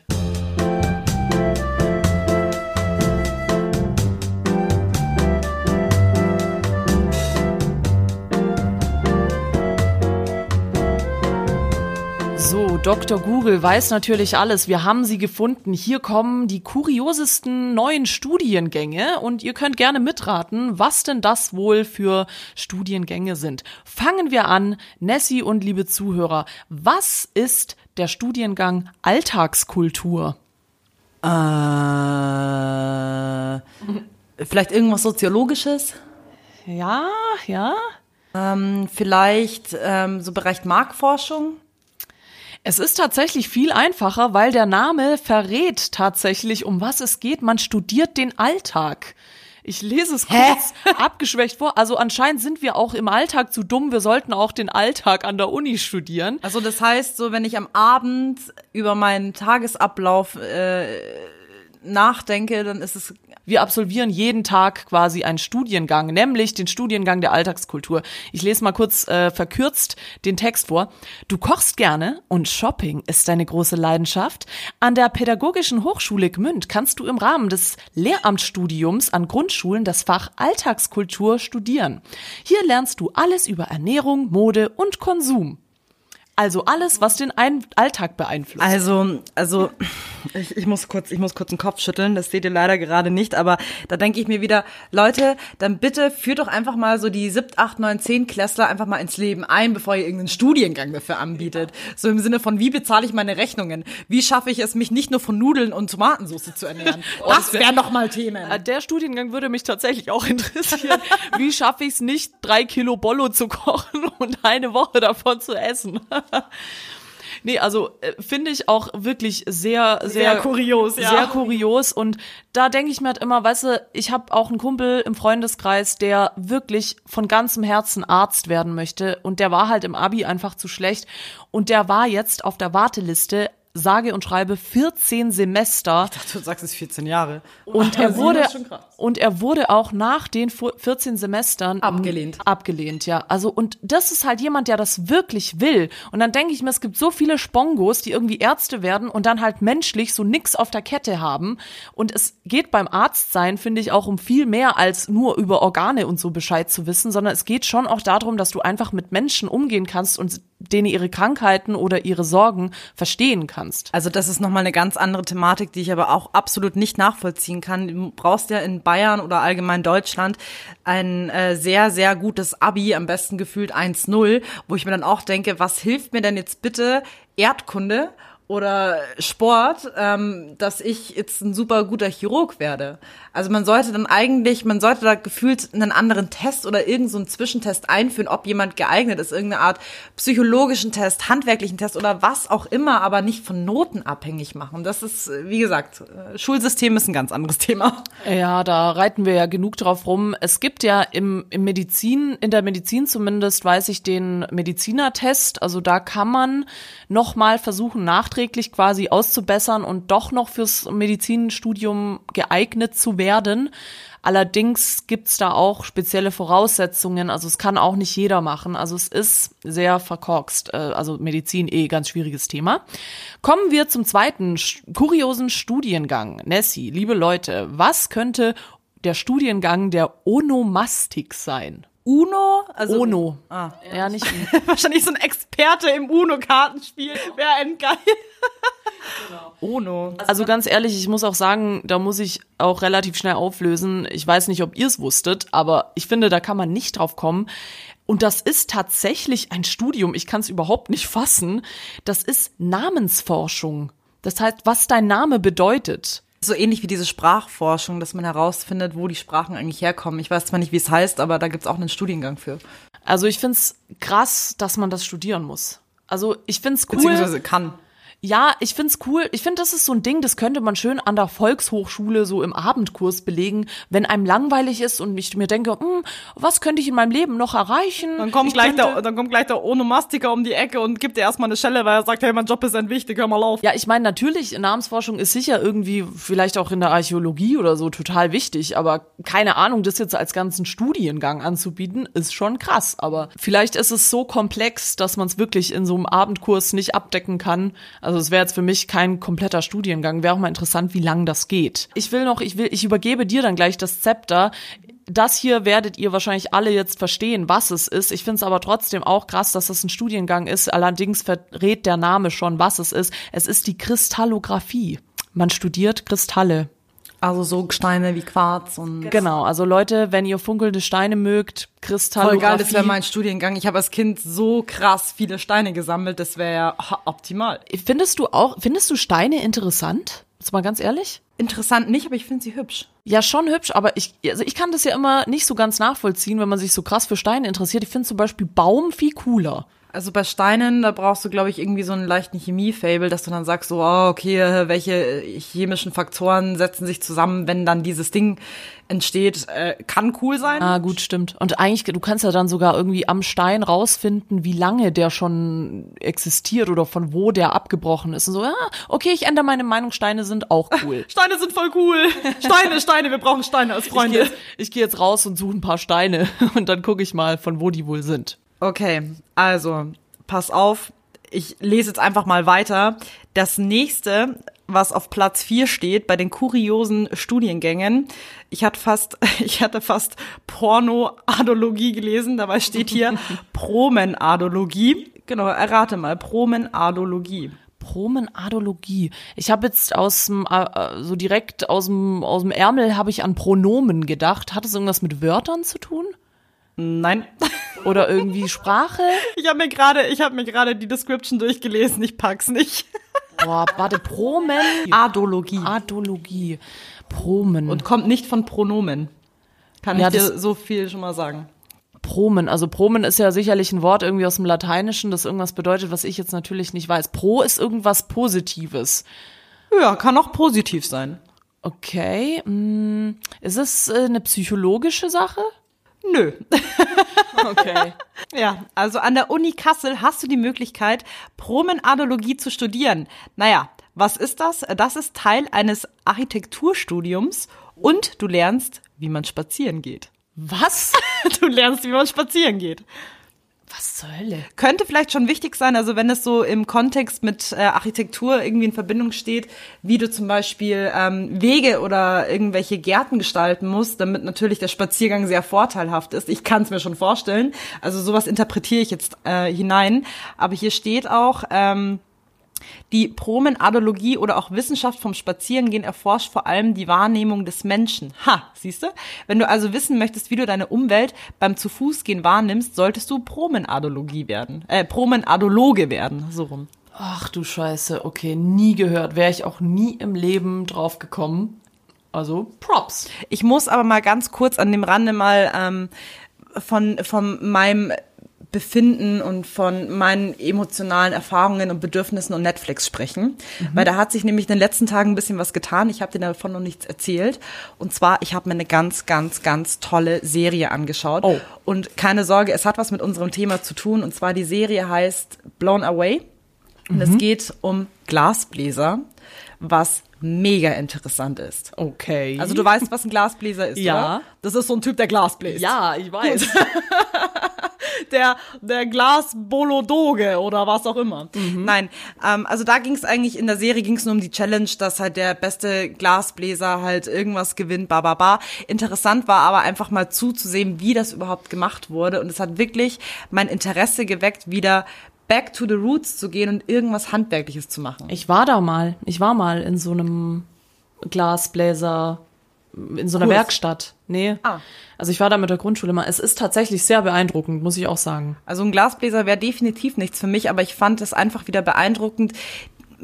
Dr. Google weiß natürlich alles. Wir haben sie gefunden. Hier kommen die kuriosesten neuen Studiengänge und ihr könnt gerne mitraten, was denn das wohl für Studiengänge sind. Fangen wir an, Nessie und liebe Zuhörer. Was ist der Studiengang Alltagskultur? Äh, vielleicht irgendwas Soziologisches? Ja, ja. Ähm, vielleicht ähm, so Bereich Marktforschung? Es ist tatsächlich viel einfacher, weil der Name verrät tatsächlich, um was es geht. Man studiert den Alltag. Ich lese es kurz abgeschwächt vor. Also anscheinend sind wir auch im Alltag zu dumm. Wir sollten auch den Alltag an der Uni studieren. Also das heißt, so wenn ich am Abend über meinen Tagesablauf äh, nachdenke, dann ist es Wir absolvieren jeden Tag quasi einen Studiengang, nämlich den Studiengang der Alltagskultur. Ich lese mal kurz äh, verkürzt den Text vor. Du kochst gerne und Shopping ist deine große Leidenschaft. An der Pädagogischen Hochschule Gmünd kannst du im Rahmen des Lehramtsstudiums an Grundschulen das Fach Alltagskultur studieren. Hier lernst du alles über Ernährung, Mode und Konsum. Also alles, was den Ein Alltag beeinflusst. Also, also ich, ich muss kurz, ich muss kurz den Kopf schütteln. Das seht ihr leider gerade nicht, aber da denke ich mir wieder, Leute, dann bitte führt doch einfach mal so die 7, 8, 9, 10 Klässler einfach mal ins Leben ein, bevor ihr irgendeinen Studiengang dafür anbietet. So im Sinne von, wie bezahle ich meine Rechnungen? Wie schaffe ich es, mich nicht nur von Nudeln und Tomatensauce zu ernähren? Das wären doch mal Themen. Äh, Der Studiengang würde mich tatsächlich auch interessieren. Wie schaffe ich es nicht, drei Kilo Bollo zu kochen und eine Woche davon zu essen? Nee, also äh, finde ich auch wirklich sehr, sehr, Sehr kurios, ja. Sehr kurios. Und da denke ich mir halt immer, weißt du, ich habe auch einen Kumpel im Freundeskreis, der wirklich von ganzem Herzen Arzt werden möchte. Und der war halt im Abi einfach zu schlecht. Und der war jetzt auf der Warteliste, sage und schreibe 14 Semester. Du sagst es 14 Jahre. Und er wurde ist schon krass. Und er wurde auch nach den fu- 14 Semestern Abgelehnt. Abgelehnt, ja. Also und das ist halt jemand, der das wirklich will. Und dann denke ich mir, es gibt so viele Spongos, die irgendwie Ärzte werden und dann halt menschlich so nix auf der Kette haben. Und es geht beim Arztsein, finde ich, auch um viel mehr als nur über Organe und so Bescheid zu wissen, sondern es geht schon auch darum, dass du einfach mit Menschen umgehen kannst und denen ihre Krankheiten oder ihre Sorgen verstehen kannst. Also das ist nochmal eine ganz andere Thematik, die ich aber auch absolut nicht nachvollziehen kann. Du brauchst ja in Bayern oder allgemein Deutschland ein äh, sehr, sehr gutes Abi, am besten gefühlt 1-0, wo ich mir dann auch denke, was hilft mir denn jetzt bitte Erdkunde oder Sport, ähm, dass ich jetzt ein super guter Chirurg werde. Also man sollte dann eigentlich, man sollte da gefühlt einen anderen Test oder irgendeinen so Zwischentest einführen, ob jemand geeignet ist, irgendeine Art psychologischen Test, handwerklichen Test oder was auch immer, aber nicht von Noten abhängig machen. Das ist, wie gesagt, äh, Schulsystem ist ein ganz anderes Thema. Ja, da reiten wir ja genug drauf rum. Es gibt ja im, im Medizin, in der Medizin zumindest, weiß ich den Medizinertest. Also da kann man noch mal versuchen, nachträglich quasi auszubessern und doch noch fürs Medizinstudium geeignet zu werden. Allerdings gibt's da auch spezielle Voraussetzungen. Also es kann auch nicht jeder machen. Also es ist sehr verkorkst. Äh, Also Medizin eh ganz schwieriges Thema. Kommen wir zum zweiten kuriosen Studiengang. Nessie, liebe Leute, was könnte der Studiengang der Onomastik sein? Uno, also Ono. Ah. Ja, nicht wahrscheinlich so ein Experte im Uno-Kartenspiel. Wäre ein geil. Uno. Also ganz ehrlich, ich muss auch sagen, da muss ich auch relativ schnell auflösen. Ich weiß nicht, ob ihr es wusstet, aber ich finde, da kann man nicht drauf kommen. Und das ist tatsächlich ein Studium, ich kann es überhaupt nicht fassen. Das ist Namensforschung. Das heißt, was dein Name bedeutet. So ähnlich wie diese Sprachforschung, dass man herausfindet, wo die Sprachen eigentlich herkommen. Ich weiß zwar nicht, wie es heißt, aber da gibt's auch einen Studiengang für. Also ich find's krass, dass man das studieren muss. Also ich find's cool. Beziehungsweise kann. Ja, ich find's cool. Ich find, das ist so ein Ding, das könnte man schön an der Volkshochschule so im Abendkurs belegen, wenn einem langweilig ist und ich mir denke, hm, was könnte ich in meinem Leben noch erreichen? Dann kommt, ich gleich könnte- der, dann kommt gleich der Onomastiker um die Ecke und gibt dir erstmal eine Schelle, weil er sagt, hey, mein Job ist wichtig, hör mal auf. Ja, ich meine, natürlich, Namensforschung ist sicher irgendwie, vielleicht auch in der Archäologie oder so, total wichtig, aber keine Ahnung, das jetzt als ganzen Studiengang anzubieten, ist schon krass. Aber vielleicht ist es so komplex, dass man es wirklich in so einem Abendkurs nicht abdecken kann. Also es wäre jetzt für mich kein kompletter Studiengang. Wäre auch mal interessant, wie lang das geht. Ich will noch, ich will, ich übergebe dir dann gleich das Zepter. Das hier werdet ihr wahrscheinlich alle jetzt verstehen, was es ist. Ich finde es aber trotzdem auch krass, dass das ein Studiengang ist. Allerdings verrät der Name schon, was es ist. Es ist die Kristallographie. Man studiert Kristalle. Also so Steine wie Quarz und Genau, also Leute, wenn ihr funkelnde Steine mögt, voll Kristallographie. geil, das wäre mein Studiengang. Ich habe als Kind so krass viele Steine gesammelt, das wäre ja optimal. Findest du auch, findest du Steine interessant? Jetzt mal ganz ehrlich? Interessant nicht, aber ich finde sie hübsch. Ja, schon hübsch, aber ich, also ich kann das ja immer nicht so ganz nachvollziehen, wenn man sich so krass für Steine interessiert. Ich finde zum Beispiel Baum viel cooler. Also bei Steinen, da brauchst du, glaube ich, irgendwie so einen leichten Chemie-Fable, dass du dann sagst, so, oh, okay, äh, welche äh, chemischen Faktoren setzen sich zusammen, wenn dann dieses Ding entsteht. Äh, kann cool sein. Ah, gut, stimmt. Und eigentlich, du kannst ja dann sogar irgendwie am Stein rausfinden, wie lange der schon existiert oder von wo der abgebrochen ist. Und so, ja, okay, ich ändere meine Meinung, Steine sind auch cool. Steine sind voll cool. Steine, Steine, wir brauchen Steine als Ich gehe Freunde. jetzt, ich geh jetzt raus und suche ein paar Steine und dann gucke ich mal, von wo die wohl sind. Okay, also, pass auf. Ich lese jetzt einfach mal weiter. Das nächste, was auf Platz 4 steht bei den kuriosen Studiengängen. Ich hatte fast, ich hatte fast Pornoadologie gelesen. Dabei steht hier Promenadologie. Genau, errate mal. Promenadologie. Promenadologie. Ich habe jetzt aus dem, äh, äh, so direkt aus dem, aus dem Ärmel habe ich an Pronomen gedacht. Hat es irgendwas mit Wörtern zu tun? Nein. Oder irgendwie Sprache? Ich habe mir gerade, ich habe mir gerade die Description durchgelesen. Ich pack's nicht. Boah, warte, Promen. Adologie. Adologie. Promen. Und kommt nicht von Pronomen. Kann Ja, ich dir so viel schon mal sagen. Promen. Also Promen ist ja sicherlich ein Wort irgendwie aus dem Lateinischen, das irgendwas bedeutet, was ich jetzt natürlich nicht weiß. Pro ist irgendwas Positives. Ja, kann auch positiv sein. Okay. mm, Ist es äh, eine psychologische Sache? Nö. Okay. Ja, also an der Uni Kassel hast du die Möglichkeit, Promenadologie zu studieren. Naja, was ist das? Das ist Teil eines Architekturstudiums und du lernst, wie man spazieren geht. Was? Du lernst, wie man spazieren geht. Was zur Hölle? Könnte vielleicht schon wichtig sein, also wenn es so im Kontext mit äh, Architektur irgendwie in Verbindung steht, wie du zum Beispiel ähm, Wege oder irgendwelche Gärten gestalten musst, damit natürlich der Spaziergang sehr vorteilhaft ist. Ich kann es mir schon vorstellen. Also sowas interpretiere ich jetzt äh, hinein. Aber hier steht auch, ähm, die Promenadologie oder auch Wissenschaft vom Spazierengehen erforscht vor allem die Wahrnehmung des Menschen. Ha, siehst du? Wenn du also wissen möchtest, wie du deine Umwelt beim zu Fuß gehen wahrnimmst, solltest du Promenadologie werden, äh, Promenadologe werden, so rum. Ach du Scheiße, okay, nie gehört. Wäre ich auch nie im Leben drauf gekommen. Also Props. Ich muss aber mal ganz kurz an dem Rande mal ähm, von, von meinem Befinden und von meinen emotionalen Erfahrungen und Bedürfnissen und Netflix sprechen. Weil da hat sich nämlich in den letzten Tagen ein bisschen was getan. Ich habe dir davon noch nichts erzählt. Und zwar, ich habe mir eine ganz, ganz, ganz tolle Serie angeschaut. Oh. Und keine Sorge, es hat was mit unserem Thema zu tun. Und zwar die Serie heißt Blown Away. Und es geht um Glasbläser, was mega interessant ist. Okay. Also du weißt, was ein Glasbläser ist, Ja. oder? Das ist so ein Typ, der Glas bläst. ja, ich weiß. Der, der Glasbolodoge oder was auch immer. Nein, ähm, also da ging es eigentlich, in der Serie ging es nur um die Challenge, dass halt der beste Glasbläser halt irgendwas gewinnt, ba, ba, ba. Interessant war aber einfach mal zuzusehen, wie das überhaupt gemacht wurde. Und es hat wirklich mein Interesse geweckt, wieder back to the roots zu gehen und irgendwas Handwerkliches zu machen. Ich war da mal. Ich war mal in so einem Glasbläser, in so einer Kurs. Werkstatt. Nee. Ah. Also ich war da mit der Grundschule mal. Es ist tatsächlich sehr beeindruckend, muss ich auch sagen. Also ein Glasbläser wäre definitiv nichts für mich, aber ich fand es einfach wieder beeindruckend,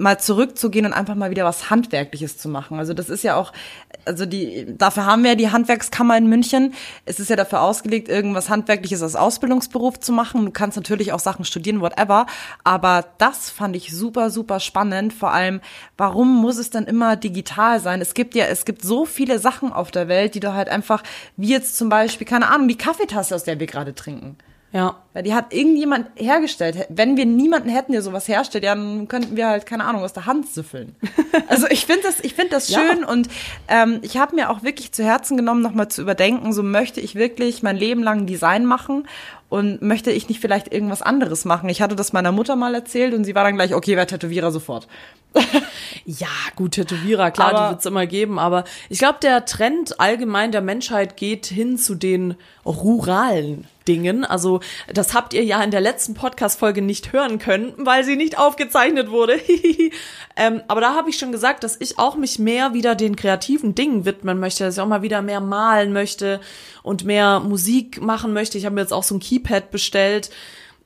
mal zurückzugehen und einfach mal wieder was Handwerkliches zu machen. Also das ist ja auch, also die, dafür haben wir ja die Handwerkskammer in München. Es ist ja dafür ausgelegt, irgendwas Handwerkliches als Ausbildungsberuf zu machen. Du kannst natürlich auch Sachen studieren, whatever. Aber das fand ich super, super spannend. Vor allem, warum muss es dann immer digital sein? Es gibt ja, es gibt so viele Sachen auf der Welt, die du halt einfach, wie jetzt zum Beispiel, keine Ahnung, die Kaffeetasse, aus der wir gerade trinken. Ja. Weil die hat irgendjemand hergestellt. Wenn wir niemanden hätten, der sowas herstellt, dann könnten wir halt, keine Ahnung, aus der Hand süffeln. Also ich finde das, ich finde das Ja. schön und ähm, ich habe mir auch wirklich zu Herzen genommen, nochmal zu überdenken, so möchte ich wirklich mein Leben lang Design machen und möchte ich nicht vielleicht irgendwas anderes machen. Ich hatte das meiner Mutter mal erzählt und sie war dann gleich, okay, wer Tätowierer sofort. Ja, gut, Tätowierer, klar, Aber- die wird's immer geben, aber ich glaube, der Trend allgemein der Menschheit geht hin zu den ruralen Dingen. Also, das habt ihr ja in der letzten Podcast-Folge nicht hören können, weil sie nicht aufgezeichnet wurde. ähm, aber da habe ich schon gesagt, dass ich auch mich mehr wieder den kreativen Dingen widmen möchte, dass ich auch mal wieder mehr malen möchte und mehr Musik machen möchte. Ich habe mir jetzt auch so ein Keypad bestellt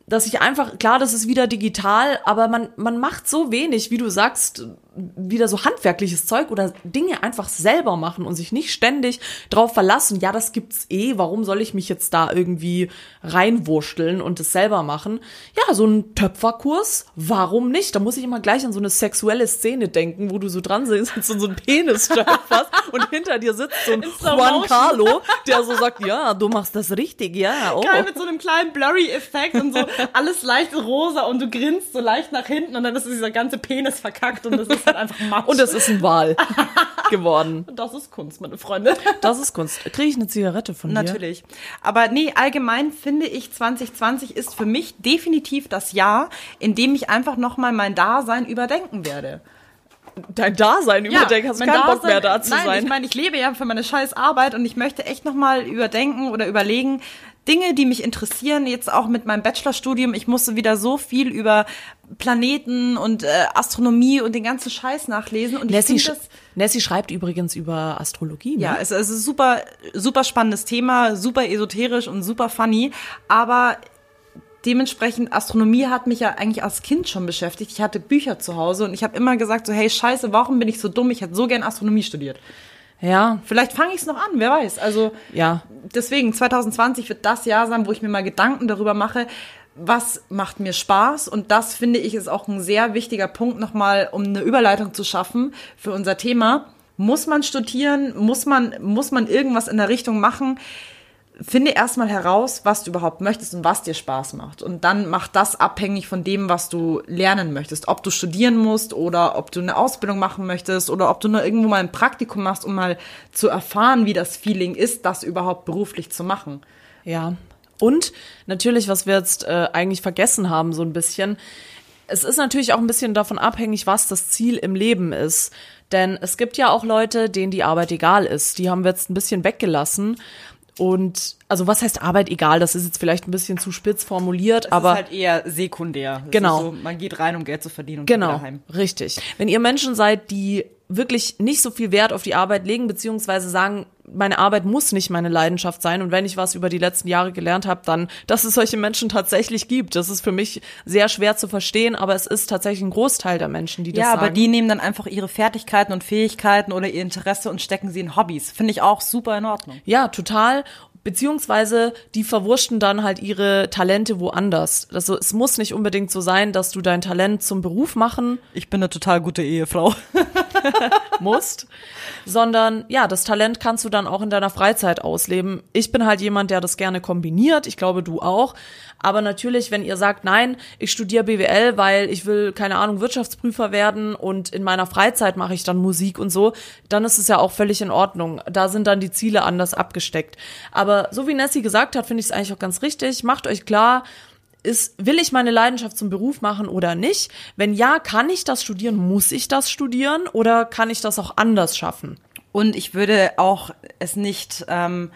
dass ich einfach, klar, das ist wieder digital, aber man, man macht so wenig, wie du sagst, wieder so handwerkliches Zeug oder Dinge einfach selber machen und sich nicht ständig drauf verlassen, ja, das gibt's eh, warum soll ich mich jetzt da irgendwie reinwurschteln und es selber machen? Ja, so ein Töpferkurs, warum nicht? Da muss ich immer gleich an so eine sexuelle Szene denken, wo du so dran sitzt und so einen Penis töpferst und hinter dir sitzt so ein Juan. Carlo, der so sagt, ja, du machst das richtig, ja, oh. Geil, mit so einem kleinen Blurry-Effekt und so alles leicht rosa und du grinst so leicht nach hinten und dann ist dieser ganze Penis verkackt und das ist halt einfach Matsch. Und es ist ein Wal geworden. das ist Kunst, meine Freunde. Das ist Kunst. Kriege ich eine Zigarette von dir? Natürlich. Aber nee, allgemein finde ich 2020 ist für mich definitiv das Jahr, in dem ich einfach nochmal mein Dasein überdenken werde. Dein Dasein überdenken, hast du keinen Bock Dasein- mehr da zu nein, sein. ich meine, ich lebe ja für meine scheiß Arbeit und ich möchte echt nochmal überdenken oder überlegen, Dinge, die mich interessieren, jetzt auch mit meinem Bachelorstudium. Ich musste wieder so viel über Planeten und äh, Astronomie und den ganzen Scheiß nachlesen. Und Nessie, ich sch das Nessie schreibt übrigens über Astrologie. Ne? ja, es, es ist super, super spannendes Thema, super esoterisch und super funny. Aber dementsprechend, Astronomie hat mich ja eigentlich als Kind schon beschäftigt. Ich hatte Bücher zu Hause und ich habe immer gesagt, so, hey, scheiße, warum bin ich so dumm? Ich hätte so gern Astronomie studiert. Ja, Vielleicht fange ich es noch an, wer weiß. Also ja. deswegen, 2020 wird das Jahr sein, wo ich mir mal Gedanken darüber mache, was macht mir Spaß. Und das finde ich ist auch ein sehr wichtiger Punkt nochmal, um eine Überleitung zu schaffen für unser Thema. Muss man studieren? Muss man, muss man irgendwas in der Richtung machen? Finde erstmal heraus, was du überhaupt möchtest und was dir Spaß macht. Und dann mach das abhängig von dem, was du lernen möchtest. Ob du studieren musst oder ob du eine Ausbildung machen möchtest oder ob du nur irgendwo mal ein Praktikum machst, um mal zu erfahren, wie das Feeling ist, das überhaupt beruflich zu machen. Ja. Und natürlich, was wir jetzt äh, eigentlich vergessen haben, so ein bisschen, es ist natürlich auch ein bisschen davon abhängig, was das Ziel im Leben ist. Denn es gibt ja auch Leute, denen die Arbeit egal ist. Die haben wir jetzt ein bisschen weggelassen. Und also was heißt Arbeit egal? Das ist jetzt vielleicht ein bisschen zu spitz formuliert, aber ist halt eher sekundär. Es Genau. So, man geht rein, um Geld zu verdienen und geht Genau, wieder heim. richtig. Wenn ihr Menschen seid, die wirklich nicht so viel Wert auf die Arbeit legen, beziehungsweise sagen, meine Arbeit muss nicht meine Leidenschaft sein und wenn ich was über die letzten Jahre gelernt habe, dann, dass es solche Menschen tatsächlich gibt. Das ist für mich sehr schwer zu verstehen, aber es ist tatsächlich ein Großteil der Menschen, die das Ja, sagen. aber die nehmen dann einfach ihre Fertigkeiten und Fähigkeiten oder ihr Interesse und stecken sie in Hobbys. Finde ich auch super in Ordnung. Ja, total. Beziehungsweise die verwurschten dann halt ihre Talente woanders. Also es muss nicht unbedingt so sein, dass du dein Talent zum Beruf machen Ich bin eine total gute Ehefrau. musst, sondern ja, das Talent kannst du dann auch in deiner Freizeit ausleben. Ich bin halt jemand, der das gerne kombiniert. Ich glaube, du auch. Aber natürlich, wenn ihr sagt, nein, ich studiere BWL, weil ich will, keine Ahnung, Wirtschaftsprüfer werden und in meiner Freizeit mache ich dann Musik und so, dann ist es ja auch völlig in Ordnung. Da sind dann die Ziele anders abgesteckt. Aber so wie Nessie gesagt hat, finde ich es eigentlich auch ganz richtig. Macht euch klar, ist, will ich meine Leidenschaft zum Beruf machen oder nicht? Wenn ja, kann ich das studieren? Muss ich das studieren? Oder kann ich das auch anders schaffen? Und ich würde auch es nicht ähm,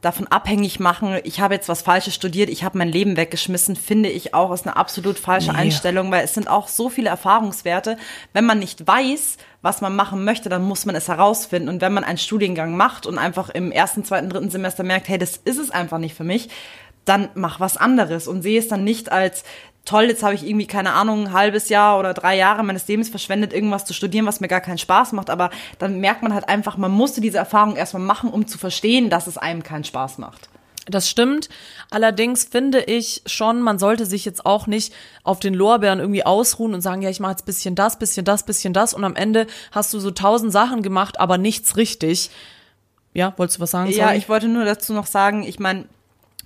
davon abhängig machen, ich habe jetzt was Falsches studiert, ich habe mein Leben weggeschmissen, finde ich auch, ist eine absolut falsche Nee. Einstellung, weil es sind auch so viele Erfahrungswerte. Wenn man nicht weiß, was man machen möchte, dann muss man es herausfinden. Und wenn man einen Studiengang macht und einfach im ersten, zweiten, dritten Semester merkt, hey, das ist es einfach nicht für mich, dann mach was anderes und sehe es dann nicht als toll, jetzt habe ich irgendwie, keine Ahnung, ein halbes Jahr oder drei Jahre meines Lebens verschwendet, irgendwas zu studieren, was mir gar keinen Spaß macht. Aber dann merkt man halt einfach, man musste diese Erfahrung erstmal machen, um zu verstehen, dass es einem keinen Spaß macht. Das stimmt. Allerdings finde ich schon, man sollte sich jetzt auch nicht auf den Lorbeeren irgendwie ausruhen und sagen, ja, ich mache jetzt bisschen das, bisschen das, bisschen das und am Ende hast du so tausend Sachen gemacht, aber nichts richtig. Ja, wolltest du was sagen? Ja, Sorry. ich wollte nur dazu noch sagen, ich meine,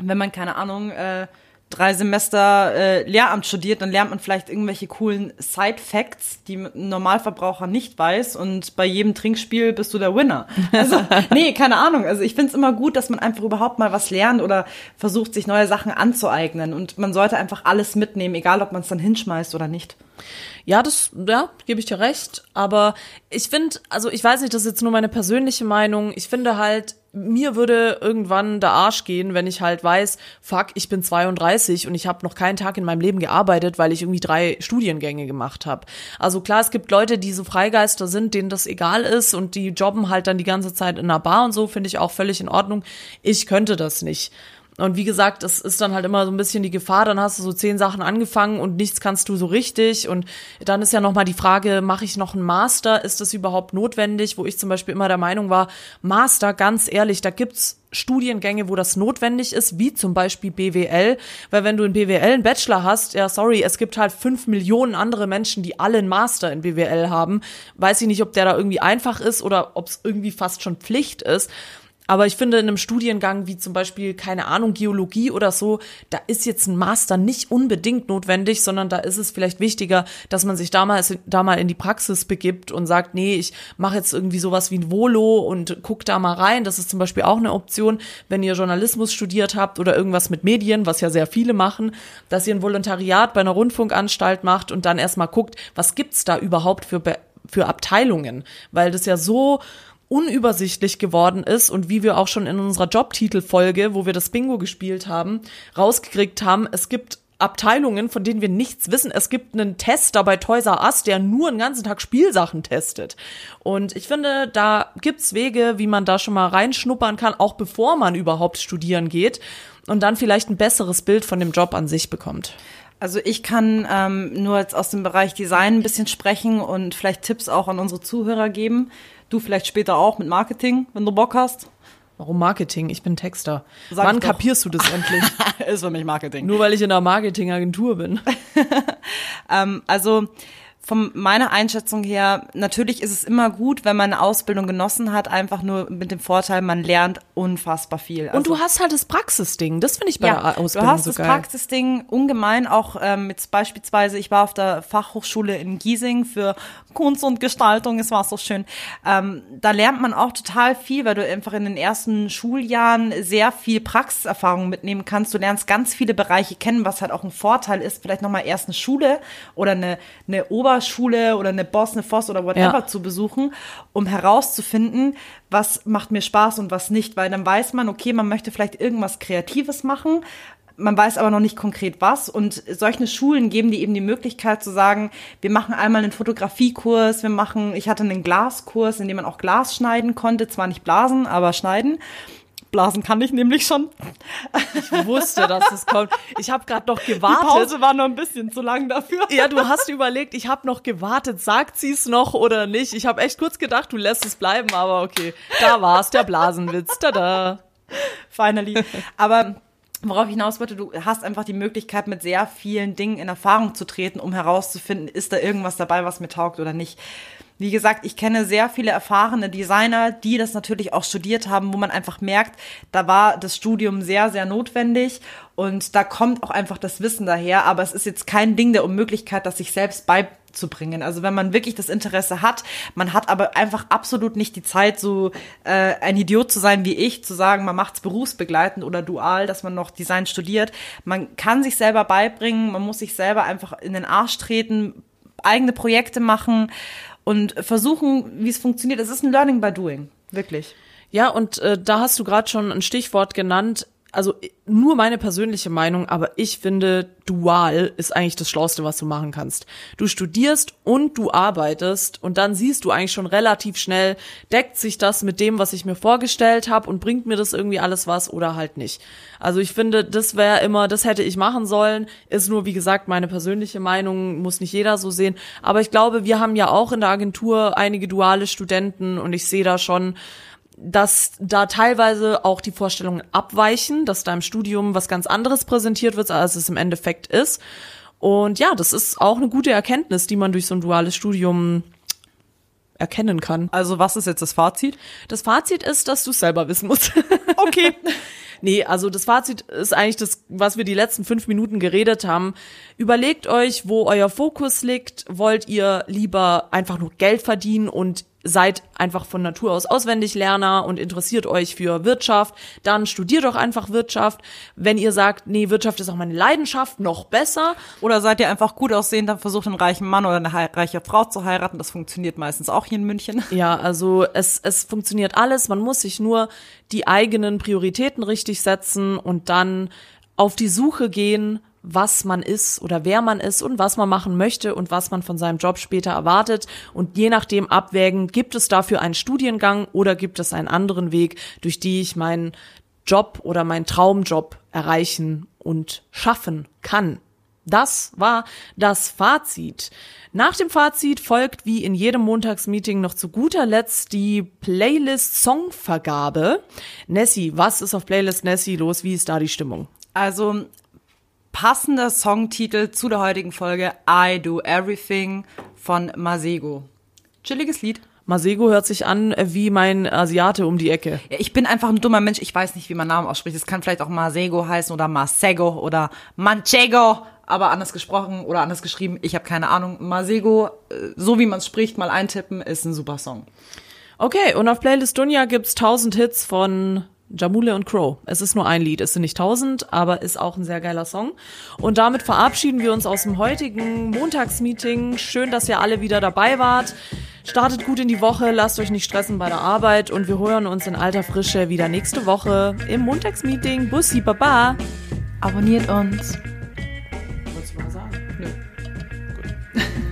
wenn man, keine Ahnung, äh, drei Semester äh, Lehramt studiert, dann lernt man vielleicht irgendwelche coolen Side-Facts, die ein Normalverbraucher nicht weiß und bei jedem Trinkspiel bist du der Winner. Also, nee, keine Ahnung. Also ich finde es immer gut, dass man einfach überhaupt mal was lernt oder versucht, sich neue Sachen anzueignen und man sollte einfach alles mitnehmen, egal ob man es dann hinschmeißt oder nicht. Ja, das, ja, gebe ich dir recht. Aber ich finde, also ich weiß nicht, das ist jetzt nur meine persönliche Meinung. Ich finde halt, mir würde irgendwann der Arsch gehen, wenn ich halt weiß, fuck, ich bin 32 und ich habe noch keinen Tag in meinem Leben gearbeitet, weil ich irgendwie drei Studiengänge gemacht habe. Also klar, es gibt Leute, die so Freigeister sind, denen das egal ist und die jobben halt dann die ganze Zeit in einer Bar und so, finde ich auch völlig in Ordnung. Ich könnte das nicht. Und wie gesagt, das ist dann halt immer so ein bisschen die Gefahr, dann hast du so zehn Sachen angefangen und nichts kannst du so richtig. Und dann ist ja nochmal die Frage, mache ich noch einen Master? Ist das überhaupt notwendig? Wo ich zum Beispiel immer der Meinung war, Master, ganz ehrlich, da gibt's Studiengänge, wo das notwendig ist, wie zum Beispiel BWL. Weil wenn du in BWL einen Bachelor hast, ja, sorry, es gibt halt fünf Millionen andere Menschen, die alle einen Master in BWL haben. Weiß ich nicht, ob der da irgendwie einfach ist oder ob es irgendwie fast schon Pflicht ist. Aber ich finde, in einem Studiengang wie zum Beispiel, keine Ahnung, Geologie oder so, da ist jetzt ein Master nicht unbedingt notwendig, sondern da ist es vielleicht wichtiger, dass man sich damals da mal in die Praxis begibt und sagt, nee, ich mache jetzt irgendwie sowas wie ein Volo und guck da mal rein. Das ist zum Beispiel auch eine Option, wenn ihr Journalismus studiert habt oder irgendwas mit Medien, was ja sehr viele machen, dass ihr ein Volontariat bei einer Rundfunkanstalt macht und dann erstmal guckt, was gibt's da überhaupt für, für Abteilungen, weil das ja so unübersichtlich geworden ist und wie wir auch schon in unserer Jobtitelfolge, wo wir das Bingo gespielt haben, rausgekriegt haben, es gibt Abteilungen, von denen wir nichts wissen. Es gibt einen Tester bei Toys R Us, der nur einen ganzen Tag Spielsachen testet. Und ich finde, da gibt's Wege, wie man da schon mal reinschnuppern kann, auch bevor man überhaupt studieren geht und dann vielleicht ein besseres Bild von dem Job an sich bekommt. Also ich kann ähm, nur jetzt aus dem Bereich Design ein bisschen sprechen und vielleicht Tipps auch an unsere Zuhörer geben. Du vielleicht später auch mit Marketing, wenn du Bock hast. Warum Marketing? Ich bin Texter. Sag Wann kapierst du das endlich? Ist für mich Marketing. Nur weil ich in einer Marketingagentur bin. Ähm, also von meiner Einschätzung her, natürlich ist es immer gut, wenn man eine Ausbildung genossen hat, einfach nur mit dem Vorteil, man lernt unfassbar viel. Und du hast halt das Praxisding. Das finde ich bei der ja, Ausbildung du hast so das geil. Praxisding ungemein auch ähm, jetzt beispielsweise, ich war auf der Fachhochschule in Giesing für Kunst und Gestaltung, es war so schön. Ähm, da lernt man auch total viel, weil du einfach in den ersten Schuljahren sehr viel Praxiserfahrung mitnehmen kannst. Du lernst ganz viele Bereiche kennen, was halt auch ein Vorteil ist, vielleicht nochmal erst eine Schule oder eine, eine Oberschule oder eine Boss, eine Voss oder whatever Ja. zu besuchen, um herauszufinden, was macht mir Spaß und was nicht, weil dann weiß man, okay, man möchte vielleicht irgendwas Kreatives machen, man weiß aber noch nicht konkret was und solche Schulen geben dir eben die Möglichkeit zu sagen, wir machen einmal einen Fotografiekurs, wir machen, ich hatte einen Glaskurs, in dem man auch Glas schneiden konnte, zwar nicht blasen, aber schneiden. Blasen kann ich nämlich schon. Ich wusste, dass es kommt. Ich habe gerade noch Die gewartet. Pause war noch ein bisschen zu lang dafür. Ja, du hast überlegt, ich habe noch gewartet, sagt sie's noch oder nicht. Ich habe echt kurz gedacht, du lässt es bleiben, aber okay. Da war's, der Blasenwitz. Tada. finally. Aber worauf ich hinaus wollte, du hast einfach die Möglichkeit, mit sehr vielen Dingen in Erfahrung zu treten, um herauszufinden, ist da irgendwas dabei, was mir taugt oder nicht. Wie gesagt, ich kenne sehr viele erfahrene Designer, die das natürlich auch studiert haben, wo man einfach merkt, da war das Studium sehr, sehr notwendig und da kommt auch einfach das Wissen daher, aber es ist jetzt kein Ding der Unmöglichkeit, das sich selbst beizubringen. Also wenn man wirklich das Interesse hat, man hat aber einfach absolut nicht die Zeit, so äh, ein Idiot zu sein wie ich, zu sagen, man macht's berufsbegleitend oder dual, dass man noch Design studiert. Man kann sich selber beibringen, man muss sich selber einfach in den Arsch treten, eigene Projekte machen und versuchen, wie es funktioniert. Es ist ein Learning by Doing, wirklich. Ja, und äh, da hast du gerade schon ein Stichwort genannt. Also äh, nur meine persönliche Meinung, aber ich finde, dual ist eigentlich das Schlauste, was du machen kannst. Du studierst und du arbeitest und dann siehst du eigentlich schon relativ schnell, deckt sich das mit dem, was ich mir vorgestellt habe und bringt mir das irgendwie alles was oder halt nicht. Also ich finde, das wäre immer, das hätte ich machen sollen, ist nur, wie gesagt, meine persönliche Meinung, muss nicht jeder so sehen. Aber ich glaube, wir haben ja auch in der Agentur einige duale Studenten und ich sehe da schon, dass da teilweise auch die Vorstellungen abweichen, dass da im Studium was ganz anderes präsentiert wird, als es im Endeffekt ist. Und ja, das ist auch eine gute Erkenntnis, die man durch so ein duales Studium erkennen kann. Also was ist jetzt das Fazit? Das Fazit ist, dass du es selber wissen musst. Okay. Nee, also das Fazit ist eigentlich das, was wir die letzten fünf Minuten geredet haben. Überlegt euch, wo euer Fokus liegt. Wollt ihr lieber einfach nur Geld verdienen und seid einfach von Natur aus Auswendiglerner und interessiert euch für Wirtschaft, dann studiert doch einfach Wirtschaft. Wenn ihr sagt, nee, Wirtschaft ist auch meine Leidenschaft, noch besser. Oder seid ihr einfach gut aussehend, dann versucht einen reichen Mann oder eine reiche Frau zu heiraten. Das funktioniert meistens auch hier in München. Ja, also es, es funktioniert alles. Man muss sich nur die eigenen Prioritäten richtig setzen und dann auf die Suche gehen, was man ist oder wer man ist und was man machen möchte und was man von seinem Job später erwartet und je nachdem abwägen, gibt es dafür einen Studiengang oder gibt es einen anderen Weg, durch die ich meinen Job oder meinen Traumjob erreichen und schaffen kann. Das war das Fazit. Nach dem Fazit folgt wie in jedem Montagsmeeting noch zu guter Letzt die Playlist Songvergabe. Nessie, was ist auf Playlist Nessie los? Wie ist da die Stimmung? Also passender Songtitel zu der heutigen Folge I Do Everything von Masego. Chilliges Lied. Masego hört sich an wie mein Asiate um die Ecke. Ja, ich bin einfach ein dummer Mensch. Ich weiß nicht, wie man Namen ausspricht. Es kann vielleicht auch Masego heißen oder Masego oder Manchego, aber anders gesprochen oder anders geschrieben. Ich habe keine Ahnung. Masego, äh, so wie man es spricht, mal eintippen, ist ein super Song. Okay, und auf Playlist Dunja gibt's 1000 Hits von Jamule und Crow. Es ist nur ein Lied, es sind nicht tausend, aber ist auch ein sehr geiler Song. Und damit verabschieden wir uns aus dem heutigen Montagsmeeting. Schön, dass ihr alle wieder dabei wart. Startet gut in die Woche, lasst euch nicht stressen bei der Arbeit und wir hören uns in alter Frische wieder nächste Woche im Montagsmeeting. Bussi, Baba! Abonniert uns. Wolltest du was sagen? Nö. Gut.